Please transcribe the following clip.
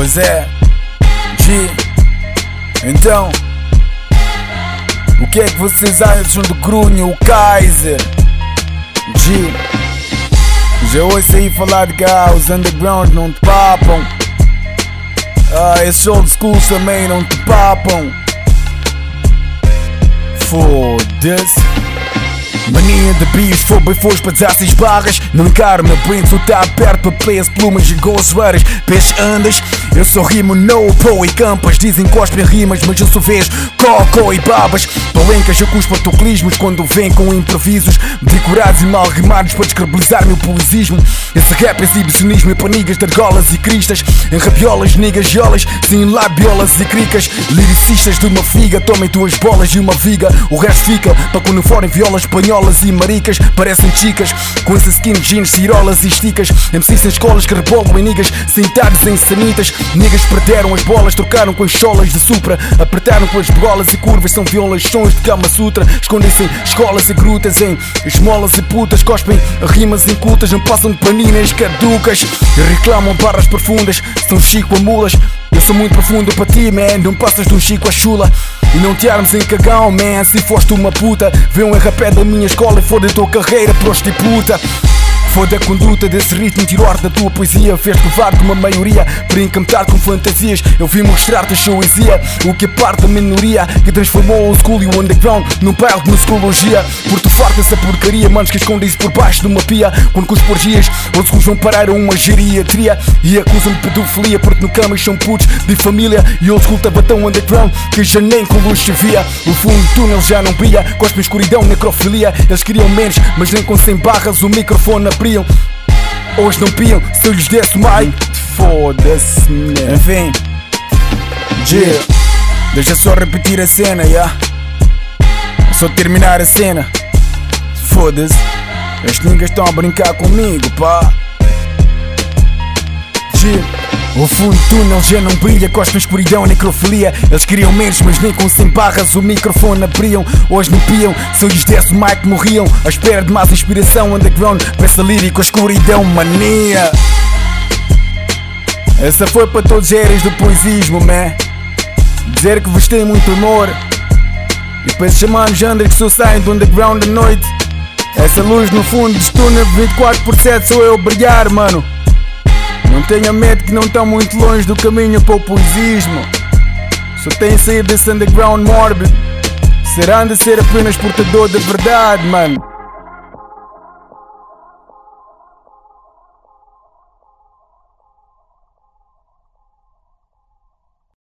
Pois é, G. Então, o que é que vocês acham do Grunho, o Kaiser? G. Já ouço aí falar de cá, os underground não te papam. Ah, esses old schools também não te papam. Foda-se. Mania de bicho, fogo e fogo para dar seis barras. Não encaro meu tu tá perto para players, plumas e gols raras Peixes andas, eu só rimo no, po e campas. Dizem cospem rimas, mas eu só vejo cocô e babas. Palencas, eu cuspo autoclismos quando vem com improvisos. Decorados e mal rimados para descredibilizar meu poesismo. Esse rap é exibicionismo e panigas de argolas e cristas. Em rabiolas, negas, giolas, sem labiolas e cricas. Lyricistas de uma figa, tomem tuas bolas e uma viga. O resto fica para quando forem violas espanholas Espanholas e maricas parecem chicas. Com esses skin jeans, cirolas e esticas. MCs sem escolas que rebolam em niggas Sentados em sanitas Niggas perderam as bolas, trocaram com as cholas de supra. Apertaram com as bolas e curvas São violações de Kama Sutra. Escondem-se em escolas e grutas Em esmolas e putas. Cospem rimas incultas Não passam de paninas caducas. Reclamam barras profundas São chico a mulas. Eu sou muito profundo para ti, man. Não passas de um chico a chula. E não te armes em cagão, man. Se foste uma puta, vê um RP da minha escola e foda a tua carreira, prostituta. Foda a conduta desse ritmo, tirou ar da tua poesia. Fez levar de uma maioria encantar com fantasias. Eu vim mostrar-te a poesia, o que é parte da minoria que transformou o school e o underground num bairro de musicologia. Por tu farta essa porcaria, manos que escondem-se por baixo de uma pia. Quando com os porgias, outros vão parar a uma geriatria e acusam de pedofilia porque no camas são putos de família. E old school estava tão underground que já nem com luz se via. O fundo do túnel já não via, cospe escuridão, necrofilia. Eles queriam menos, mas nem com 100 barras o microfone abriam. Hoje não piam, se eu lhes desse mic, foda-se, né? Enfim, yeah. deixa só repetir a cena. Yeah. Só terminar a cena, foda-se. As niggas estão a brincar comigo, pá. Yeah. O fundo do túnel já não brilha, cospe escuridão, necrofilia. Eles queriam menos, mas nem com 100 barras o microfone abriam. Hoje não piam, se eu lhes desse o mic morriam. À espera de mais inspiração, underground, peça lírico, a escuridão, mania. Essa foi para todos os héroes do poesismo, man. Dizer que vos tem muito amor. E para esses manos under que só saem do underground à noite. Essa luz no fundo dos túnel 24 por 7 sou eu brilhar, mano. Não tenha medo que não estão muito longe do caminho para o poesismo. Só tem saído desse underground mórbido. Será de ser apenas portador da verdade, mano.